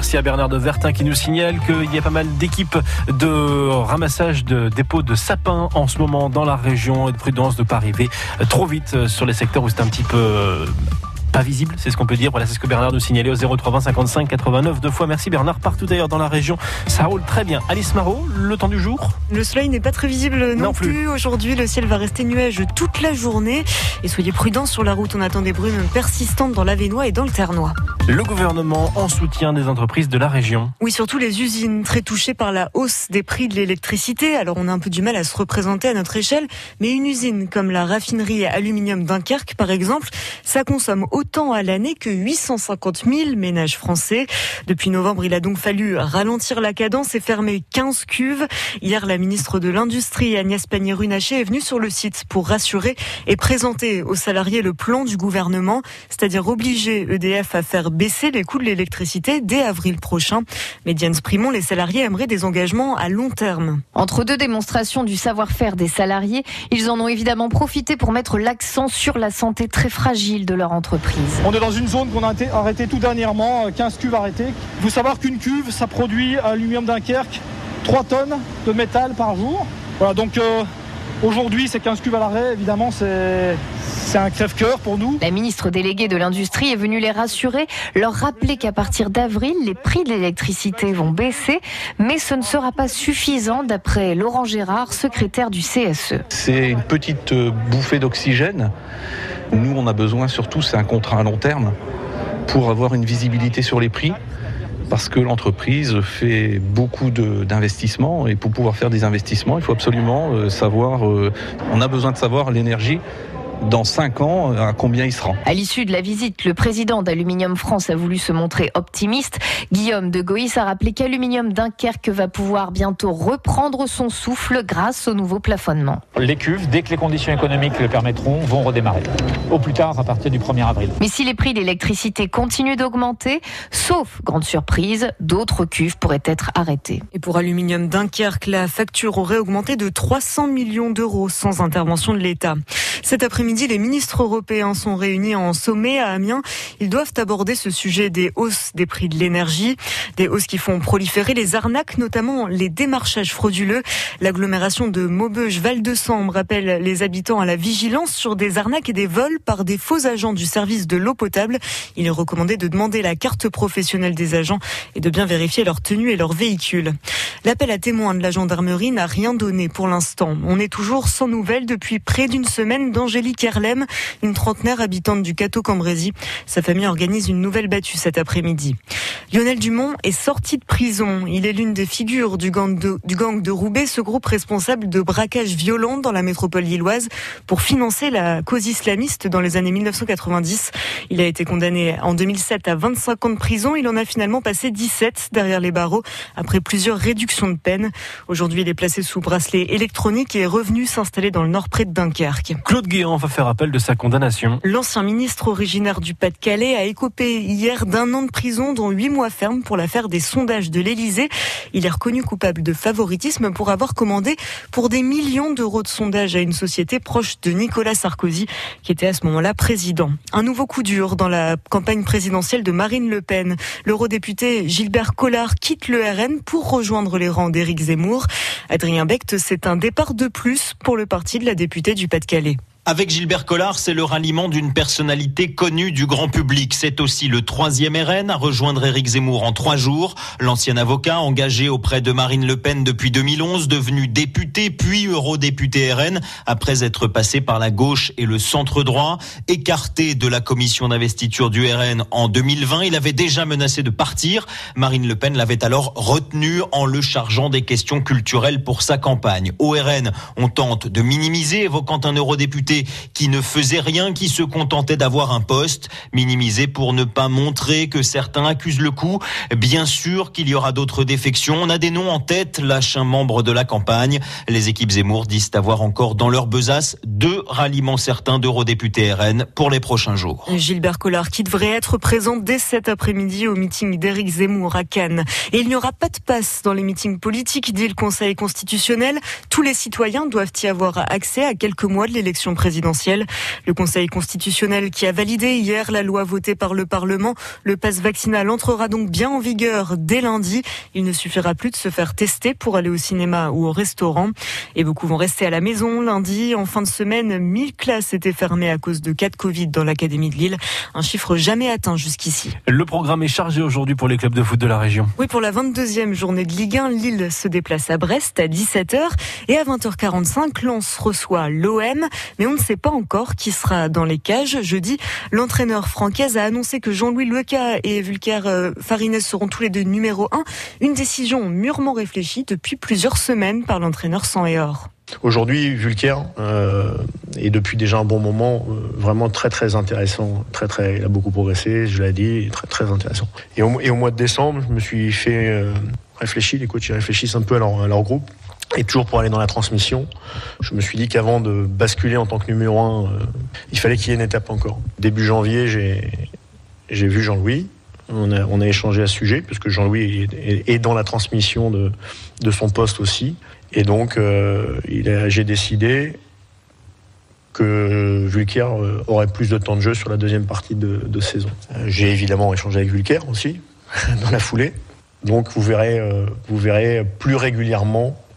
Merci à Bernard de Vertin qui nous signale qu'il y a pas mal d'équipes de ramassage de dépôts de sapins en ce moment dans la région. Et de prudence de ne pas arriver trop vite sur les secteurs où c'est un petit peu pas visible, c'est ce qu'on peut dire. Voilà, c'est ce que Bernard nous signalait au 0320 55 89 deux fois. Merci Bernard. Partout ailleurs dans la région, ça roule très bien. Alice Marot, le temps du jour Le soleil n'est pas très visible non, plus. Aujourd'hui, le ciel va rester nuage toute la journée. Et soyez prudents sur la route, on attend des brumes persistantes dans l'Avenois et dans le Ternois. Le gouvernement en soutien des entreprises de la région. Oui, surtout les usines très touchées par la hausse des prix de l'électricité. Alors on a un peu du mal à se représenter à notre échelle, mais une usine comme la raffinerie aluminium Dunkerque, par exemple, ça consomme autant à l'année que 850 000 ménages français. Depuis novembre, il a donc fallu ralentir la cadence et fermer 15 cuves. Hier, la ministre de l'Industrie, Agnès Pannier-Runacher, est venue sur le site pour rassurer et présenter aux salariés le plan du gouvernement, c'est-à-dire obliger EDF à faire baisser les coûts de l'électricité dès avril prochain. Mais Diane Sprimont, les salariés aimeraient des engagements à long terme. Entre deux démonstrations du savoir-faire des salariés, ils en ont évidemment profité pour mettre l'accent sur la santé très fragile de leur entreprise. On est dans une zone qu'on a arrêtée tout dernièrement, 15 cuves arrêtées. Il faut savoir qu'une cuve, ça produit à Aluminium Dunkerque 3 tonnes de métal par jour. Voilà, donc euh, aujourd'hui, c'est 15 cuves à l'arrêt, évidemment, c'est c'est un crève-cœur pour nous. La ministre déléguée de l'Industrie est venue les rassurer, leur rappeler qu'à partir d'avril, les prix de l'électricité vont baisser, mais ce ne sera pas suffisant d'après Laurent Gérard, secrétaire du CSE. C'est une petite euh, bouffée d'oxygène. Nous, on a besoin surtout, c'est un contrat à long terme pour avoir une visibilité sur les prix parce que l'entreprise fait beaucoup d'investissements et pour pouvoir faire des investissements, il faut absolument euh, savoir, euh, on a besoin de savoir l'énergie dans 5 ans à combien il sera. À l'issue de la visite, le président d'Aluminium France a voulu se montrer optimiste. Guillaume de Goïs a rappelé qu'Aluminium Dunkerque va pouvoir bientôt reprendre son souffle grâce au nouveau plafonnement. Les cuves, dès que les conditions économiques le permettront, vont redémarrer. Au plus tard, à partir du 1er avril. Mais si les prix de l'électricité continuent d'augmenter, sauf grande surprise, d'autres cuves pourraient être arrêtées. Et pour Aluminium Dunkerque, la facture aurait augmenté de 300 millions d'euros sans intervention de l'État. Cet après-midi, les ministres européens sont réunis en sommet à Amiens. Ils doivent aborder ce sujet des hausses des prix de l'énergie, des hausses qui font proliférer les arnaques, notamment les démarchages frauduleux. L'agglomération de Maubeuge-Val-de-Sambre rappelle les habitants à la vigilance sur des arnaques et des vols par des faux agents du service de l'eau potable. Il est recommandé de demander la carte professionnelle des agents et de bien vérifier leur tenue et leur véhicule. L'appel à témoins de la gendarmerie n'a rien donné pour l'instant. On est toujours sans nouvelles depuis près d'une semaine d'Angélique Erlem, une trentenaire habitante du Cateau-Cambrésis. Sa famille organise une nouvelle battue cet après-midi. Lionel Dumont est sorti de prison. Il est l'une des figures du gang, de, Roubaix, ce groupe responsable de braquages violents dans la métropole lilloise pour financer la cause islamiste dans les années 1990. Il a été condamné en 2007 à 25 ans de prison. Il en a finalement passé 17 derrière les barreaux après plusieurs réductions de peine. Aujourd'hui, il est placé sous bracelet électronique et est revenu s'installer dans le nord près de Dunkerque. Guéant va faire appel de sa condamnation. L'ancien ministre originaire du Pas-de-Calais a écopé hier d'un an de prison, dont huit mois ferme pour l'affaire des sondages de l'Élysée. Il est reconnu coupable de favoritisme pour avoir commandé pour des millions d'euros de sondages à une société proche de Nicolas Sarkozy, qui était à ce moment-là président. Un nouveau coup dur dans la campagne présidentielle de Marine Le Pen. L'eurodéputé Gilbert Collard quitte le RN pour rejoindre les rangs d'Éric Zemmour. Adrien Becht, c'est un départ de plus pour le parti de la députée du Pas-de-Calais. Avec Gilbert Collard, c'est le ralliement d'une personnalité connue du grand public. C'est aussi le troisième RN à rejoindre Éric Zemmour en trois jours. L'ancien avocat engagé auprès de Marine Le Pen depuis 2011, devenu député puis eurodéputé RN après être passé par la gauche et le centre droit. Écarté de la commission d'investiture du RN en 2020, il avait déjà menacé de partir. Marine Le Pen l'avait alors retenu en le chargeant des questions culturelles pour sa campagne. Au RN, on tente de minimiser, évoquant un eurodéputé qui ne faisait rien, qui se contentait d'avoir un poste, minimisé pour ne pas montrer que certains accusent le coup. Bien sûr qu'il y aura d'autres défections. On a des noms en tête, lâche un membre de la campagne. Les équipes Zemmour disent avoir encore dans leur besace deux ralliements certains d'eurodéputés RN pour les prochains jours. Gilbert Collard qui devrait être présent dès cet après-midi au meeting d'Éric Zemmour à Cannes. Et il n'y aura pas de passe dans les meetings politiques, dit le Conseil constitutionnel. Tous les citoyens doivent y avoir accès à quelques mois de l'élection présidentielle présidentielle. Le Conseil constitutionnel qui a validé hier la loi votée par le Parlement, le passe vaccinal entrera donc bien en vigueur dès lundi. Il ne suffira plus de se faire tester pour aller au cinéma ou au restaurant. Et beaucoup vont rester à la maison lundi. En fin de semaine, 1000 classes étaient fermées à cause de cas de Covid dans l'Académie de Lille. Un chiffre jamais atteint jusqu'ici. Le programme est chargé aujourd'hui pour les clubs de foot de la région. Oui, pour la 22e journée de Ligue 1, Lille se déplace à Brest à 17h et à 20h45, Lens reçoit l'OM. Mais on ne sait pas encore qui sera dans les cages. Jeudi, l'entraîneur francaise a annoncé que Jean-Louis Leca et Vulcaire euh, Farines seront tous les deux numéro 1. Une décision mûrement réfléchie depuis plusieurs semaines par l'entraîneur sans et or. Aujourd'hui, Vulcaire euh, est depuis déjà un bon moment euh, vraiment très très intéressant. Très très, il a beaucoup progressé, je l'ai dit, très intéressant. Et au, mois de décembre, je me suis fait réfléchir. Les coachs réfléchissent un peu à leur, groupe. Et toujours pour aller dans la transmission, je me suis dit qu'avant de basculer en tant que numéro un, euh, il fallait qu'il y ait une étape encore. Début janvier, j'ai vu Jean-Louis. On a, on a, échangé à ce sujet, parce que Jean-Louis est, dans la transmission de, de son poste aussi. Et donc, euh, j'ai décidé que Vulcaire aurait plus de temps de jeu sur la deuxième partie de, saison. J'ai évidemment échangé avec Vulcaire aussi, dans la foulée. Donc, vous verrez, euh, vous verrez plus régulièrement euh,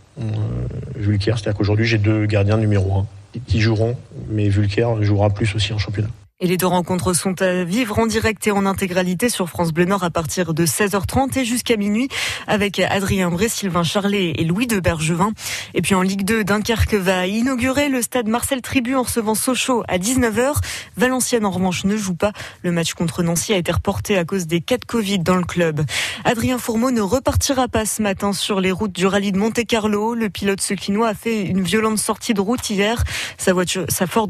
Vulcaire. C'est-à-dire qu'aujourd'hui, j'ai deux gardiens numéro un qui joueront, mais Vulcaire jouera plus aussi en championnat. Et les deux rencontres sont à vivre en direct et en intégralité sur France Bleu Nord à partir de 16h30 et jusqu'à minuit avec Adrien Bré, Sylvain Charlet et Louis de Bergevin. Et puis en Ligue 2, Dunkerque va inaugurer le stade Marcel Tribu en recevant Sochaux à 19h. Valenciennes en revanche ne joue pas. Le match contre Nancy a été reporté à cause des cas de Covid dans le club. Adrien Fourmeau ne repartira pas ce matin sur les routes du rallye de Monte-Carlo. Le pilote seclinois a fait une violente sortie de route hier. Sa voiture, sa Ford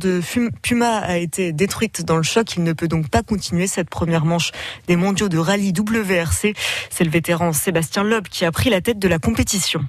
Puma a été détruite dans le choc. Il ne peut donc pas continuer cette première manche des mondiaux de rallye WRC. C'est le vétéran Sébastien Loeb qui a pris la tête de la compétition.